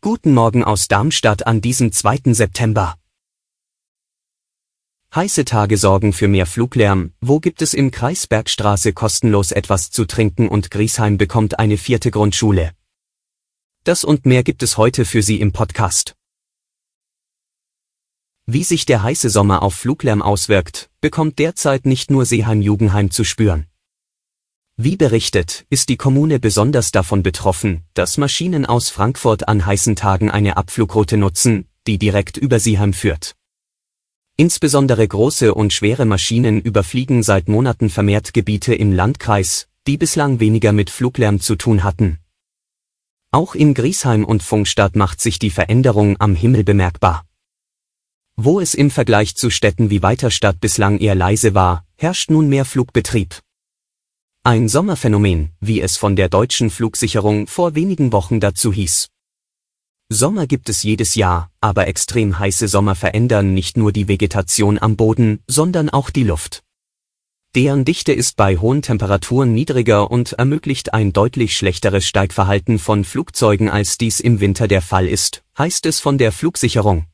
Guten Morgen aus Darmstadt an diesem 2. September. Heiße Tage sorgen für mehr Fluglärm. Wo gibt es im Kreis Bergstraße kostenlos etwas zu trinken und Griesheim bekommt eine vierte Grundschule? Das und mehr gibt es heute für Sie im Podcast. Wie sich der heiße Sommer auf Fluglärm auswirkt, bekommt derzeit nicht nur Seeheim-Jugendheim zu spüren. Wie berichtet, ist die Kommune besonders davon betroffen, dass Maschinen aus Frankfurt an heißen Tagen eine Abflugroute nutzen, die direkt über Seeheim führt. Insbesondere große und schwere Maschinen überfliegen seit Monaten vermehrt Gebiete im Landkreis, die bislang weniger mit Fluglärm zu tun hatten. Auch in Griesheim und Funkstadt macht sich die Veränderung am Himmel bemerkbar. Wo es im Vergleich zu Städten wie Weiterstadt bislang eher leise war, herrscht nun mehr Flugbetrieb. Ein Sommerphänomen, wie es von der deutschen Flugsicherung vor wenigen Wochen dazu hieß. Sommer gibt es jedes Jahr, aber extrem heiße Sommer verändern nicht nur die Vegetation am Boden, sondern auch die Luft. Deren Dichte ist bei hohen Temperaturen niedriger und ermöglicht ein deutlich schlechteres Steigverhalten von Flugzeugen als dies im Winter der Fall ist, heißt es von der Flugsicherung.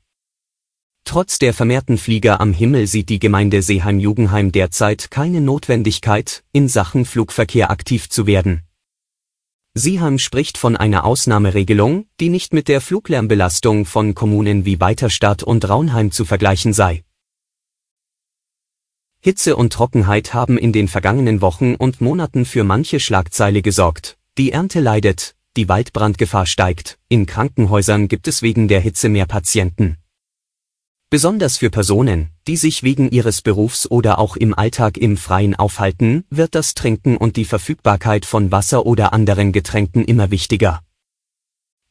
Trotz der vermehrten Flieger am Himmel sieht die Gemeinde Seeheim-Jugendheim derzeit keine Notwendigkeit, in Sachen Flugverkehr aktiv zu werden. Seeheim spricht von einer Ausnahmeregelung, die nicht mit der Fluglärmbelastung von Kommunen wie Weiterstadt und Raunheim zu vergleichen sei. Hitze und Trockenheit haben in den vergangenen Wochen und Monaten für manche Schlagzeile gesorgt. Die Ernte leidet, die Waldbrandgefahr steigt, in Krankenhäusern gibt es wegen der Hitze mehr Patienten. Besonders für Personen, die sich wegen ihres Berufs oder auch im Alltag im Freien aufhalten, wird das Trinken und die Verfügbarkeit von Wasser oder anderen Getränken immer wichtiger.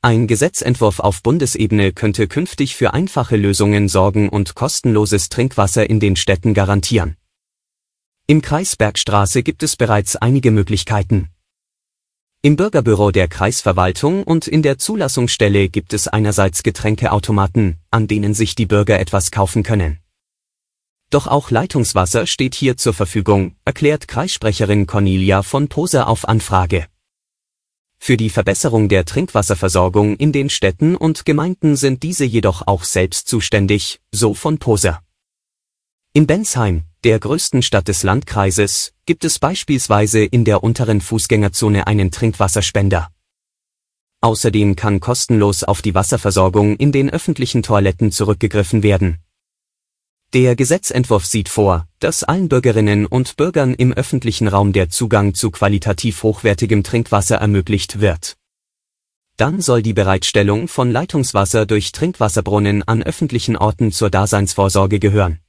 Ein Gesetzentwurf auf Bundesebene könnte künftig für einfache Lösungen sorgen und kostenloses Trinkwasser in den Städten garantieren. Im Kreis Bergstraße gibt es bereits einige Möglichkeiten. Im Bürgerbüro der Kreisverwaltung und in der Zulassungsstelle gibt es einerseits Getränkeautomaten, an denen sich die Bürger etwas kaufen können. Doch auch Leitungswasser steht hier zur Verfügung, erklärt Kreissprecherin Cornelia von Poser auf Anfrage. Für die Verbesserung der Trinkwasserversorgung in den Städten und Gemeinden sind diese jedoch auch selbst zuständig, so von Poser. In Bensheim, der größten Stadt des Landkreises, gibt es beispielsweise in der unteren Fußgängerzone einen Trinkwasserspender. Außerdem kann kostenlos auf die Wasserversorgung in den öffentlichen Toiletten zurückgegriffen werden. Der Gesetzentwurf sieht vor, dass allen Bürgerinnen und Bürgern im öffentlichen Raum der Zugang zu qualitativ hochwertigem Trinkwasser ermöglicht wird. Dann soll die Bereitstellung von Leitungswasser durch Trinkwasserbrunnen an öffentlichen Orten zur Daseinsvorsorge gehören.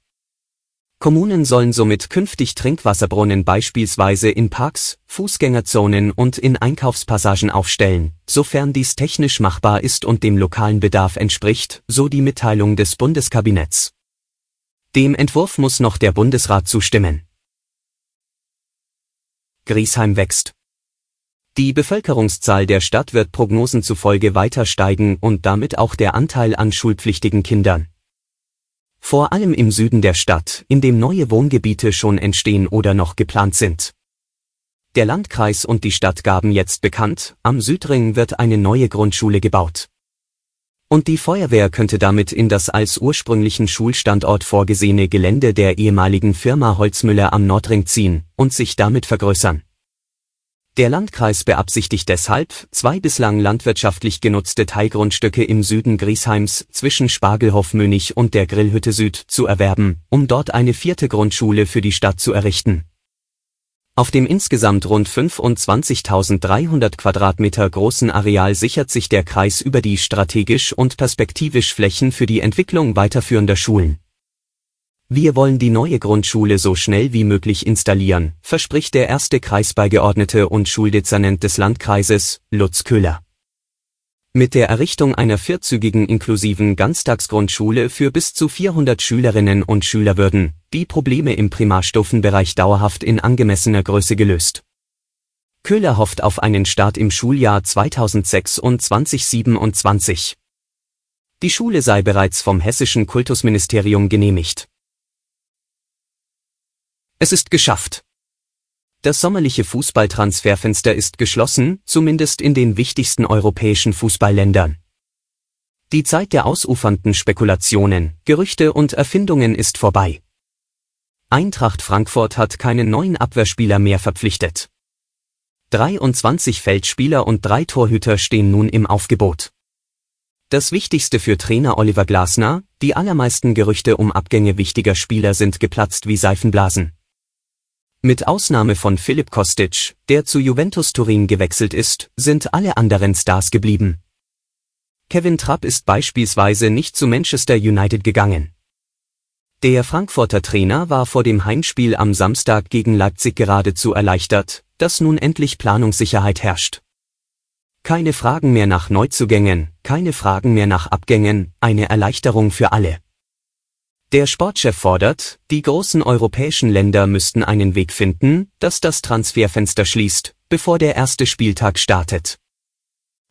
Kommunen sollen somit künftig Trinkwasserbrunnen beispielsweise in Parks, Fußgängerzonen und in Einkaufspassagen aufstellen, sofern dies technisch machbar ist und dem lokalen Bedarf entspricht, so die Mitteilung des Bundeskabinetts. Dem Entwurf muss noch der Bundesrat zustimmen. Griesheim wächst. Die Bevölkerungszahl der Stadt wird Prognosen zufolge weiter steigen und damit auch der Anteil an schulpflichtigen Kindern. Vor allem im Süden der Stadt, in dem neue Wohngebiete schon entstehen oder noch geplant sind. Der Landkreis und die Stadt gaben jetzt bekannt, am Südring wird eine neue Grundschule gebaut. Und die Feuerwehr könnte damit in das als ursprünglichen Schulstandort vorgesehene Gelände der ehemaligen Firma Holzmüller am Nordring ziehen und sich damit vergrößern. Der Landkreis beabsichtigt deshalb, zwei bislang landwirtschaftlich genutzte Teilgrundstücke im Süden Griesheims zwischen Spargelhof-Mönich und der Grillhütte Süd zu erwerben, um dort eine vierte Grundschule für die Stadt zu errichten. Auf dem insgesamt rund 25.300 Quadratmeter großen Areal sichert sich der Kreis über die strategisch und perspektivisch Flächen für die Entwicklung weiterführender Schulen. Wir wollen die neue Grundschule so schnell wie möglich installieren, verspricht der erste Kreisbeigeordnete und Schuldezernent des Landkreises, Lutz Köhler. Mit der Errichtung einer vierzügigen inklusiven Ganztagsgrundschule für bis zu 400 Schülerinnen und Schüler würden die Probleme im Primarstufenbereich dauerhaft in angemessener Größe gelöst. Köhler hofft auf einen Start im Schuljahr 2026-27. Die Schule sei bereits vom hessischen Kultusministerium genehmigt. Es ist geschafft. Das sommerliche Fußballtransferfenster ist geschlossen, zumindest in den wichtigsten europäischen Fußballländern. Die Zeit der ausufernden Spekulationen, Gerüchte und Erfindungen ist vorbei. Eintracht Frankfurt hat keinen neuen Abwehrspieler mehr verpflichtet. 23 Feldspieler und drei Torhüter stehen nun im Aufgebot. Das Wichtigste für Trainer Oliver Glasner, die allermeisten Gerüchte um Abgänge wichtiger Spieler sind geplatzt wie Seifenblasen. Mit Ausnahme von Philipp Kostic, der zu Juventus Turin gewechselt ist, sind alle anderen Stars geblieben. Kevin Trapp ist beispielsweise nicht zu Manchester United gegangen. Der Frankfurter Trainer war vor dem Heimspiel am Samstag gegen Leipzig geradezu erleichtert, dass nun endlich Planungssicherheit herrscht. Keine Fragen mehr nach Neuzugängen, keine Fragen mehr nach Abgängen, eine Erleichterung für alle. Der Sportchef fordert, die großen europäischen Länder müssten einen Weg finden, dass das Transferfenster schließt, bevor der erste Spieltag startet.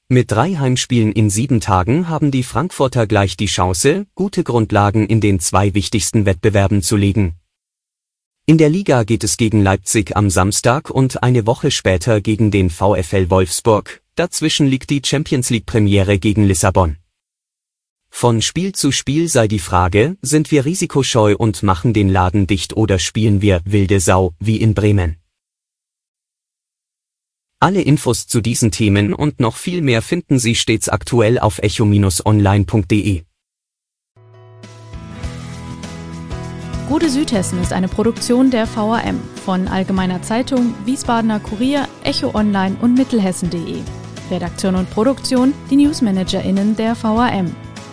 Mit drei Heimspielen in sieben Tagen haben die Frankfurter gleich die Chance, gute Grundlagen in den zwei wichtigsten Wettbewerben zu legen. In der Liga geht es gegen Leipzig am Samstag und eine Woche später gegen den VfL Wolfsburg, dazwischen liegt die Champions League Premiere gegen Lissabon. Von Spiel zu Spiel sei die Frage, sind wir risikoscheu und machen den Laden dicht oder spielen wir wilde Sau, wie in Bremen. Alle Infos zu diesen Themen und noch viel mehr finden Sie stets aktuell auf echo-online.de. Gute Südhessen ist eine Produktion der VAM von Allgemeiner Zeitung, Wiesbadener Kurier, Echo Online und Mittelhessen.de. Redaktion und Produktion die NewsmanagerInnen der VAM.